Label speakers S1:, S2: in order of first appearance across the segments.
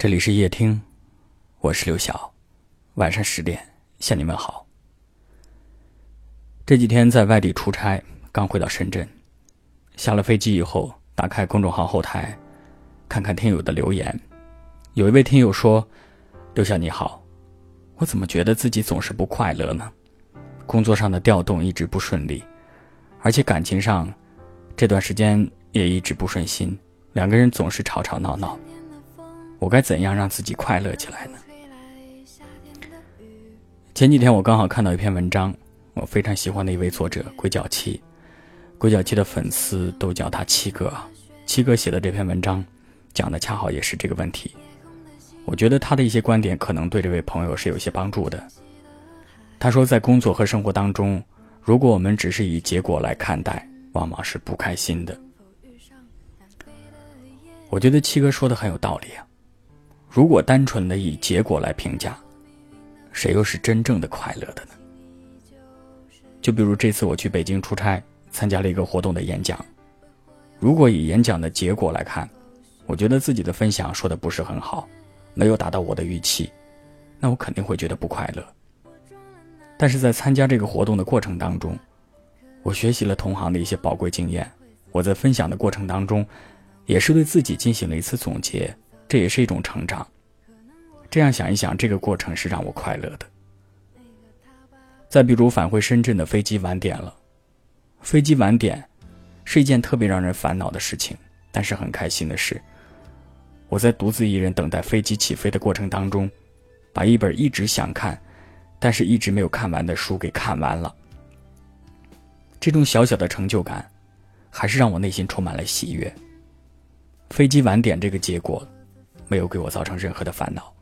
S1: 这里是夜听，我是刘晓，晚上十点向你们好。这几天在外地出差，刚回到深圳，下了飞机以后，打开公众号后台，看看听友的留言。有一位听友说：“刘晓你好，我怎么觉得自己总是不快乐呢？工作上的调动一直不顺利，而且感情上这段时间也一直不顺心，两个人总是吵吵闹闹。”我该怎样让自己快乐起来呢？前几天我刚好看到一篇文章，我非常喜欢的一位作者鬼脚七，鬼脚七的粉丝都叫他七哥。七哥写的这篇文章，讲的恰好也是这个问题。我觉得他的一些观点可能对这位朋友是有些帮助的。他说，在工作和生活当中，如果我们只是以结果来看待，往往是不开心的。我觉得七哥说的很有道理啊。如果单纯的以结果来评价，谁又是真正的快乐的呢？就比如这次我去北京出差，参加了一个活动的演讲。如果以演讲的结果来看，我觉得自己的分享说的不是很好，没有达到我的预期，那我肯定会觉得不快乐。但是在参加这个活动的过程当中，我学习了同行的一些宝贵经验，我在分享的过程当中，也是对自己进行了一次总结。这也是一种成长。这样想一想，这个过程是让我快乐的。再比如返回深圳的飞机晚点了，飞机晚点是一件特别让人烦恼的事情，但是很开心的是，我在独自一人等待飞机起飞的过程当中，把一本一直想看，但是一直没有看完的书给看完了。这种小小的成就感，还是让我内心充满了喜悦。飞机晚点这个结果。没有给我造成任何的烦恼。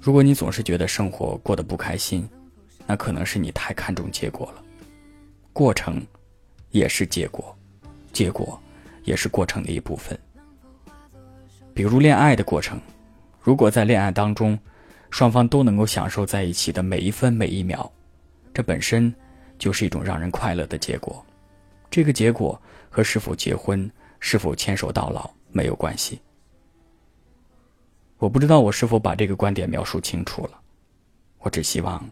S1: 如果你总是觉得生活过得不开心，那可能是你太看重结果了。过程也是结果，结果也是过程的一部分。比如恋爱的过程，如果在恋爱当中，双方都能够享受在一起的每一分每一秒，这本身就是一种让人快乐的结果。这个结果和是否结婚、是否牵手到老。没有关系。我不知道我是否把这个观点描述清楚了。我只希望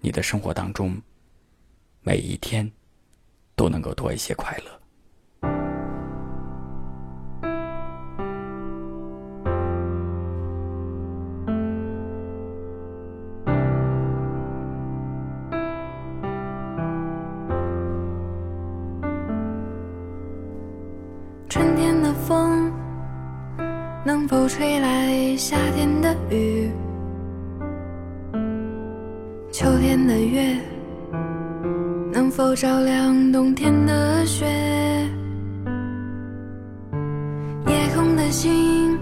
S1: 你的生活当中每一天都能够多一些快乐。
S2: 夏天的雨？秋天的月能否照亮冬天的雪？夜空的星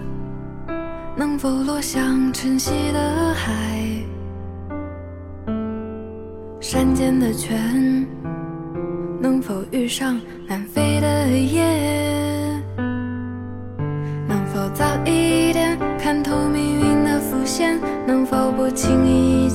S2: 能否落向晨曦的海？山间的泉能否遇上南飞的雁？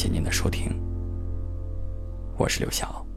S1: 谢谢您的收听，我是刘晓。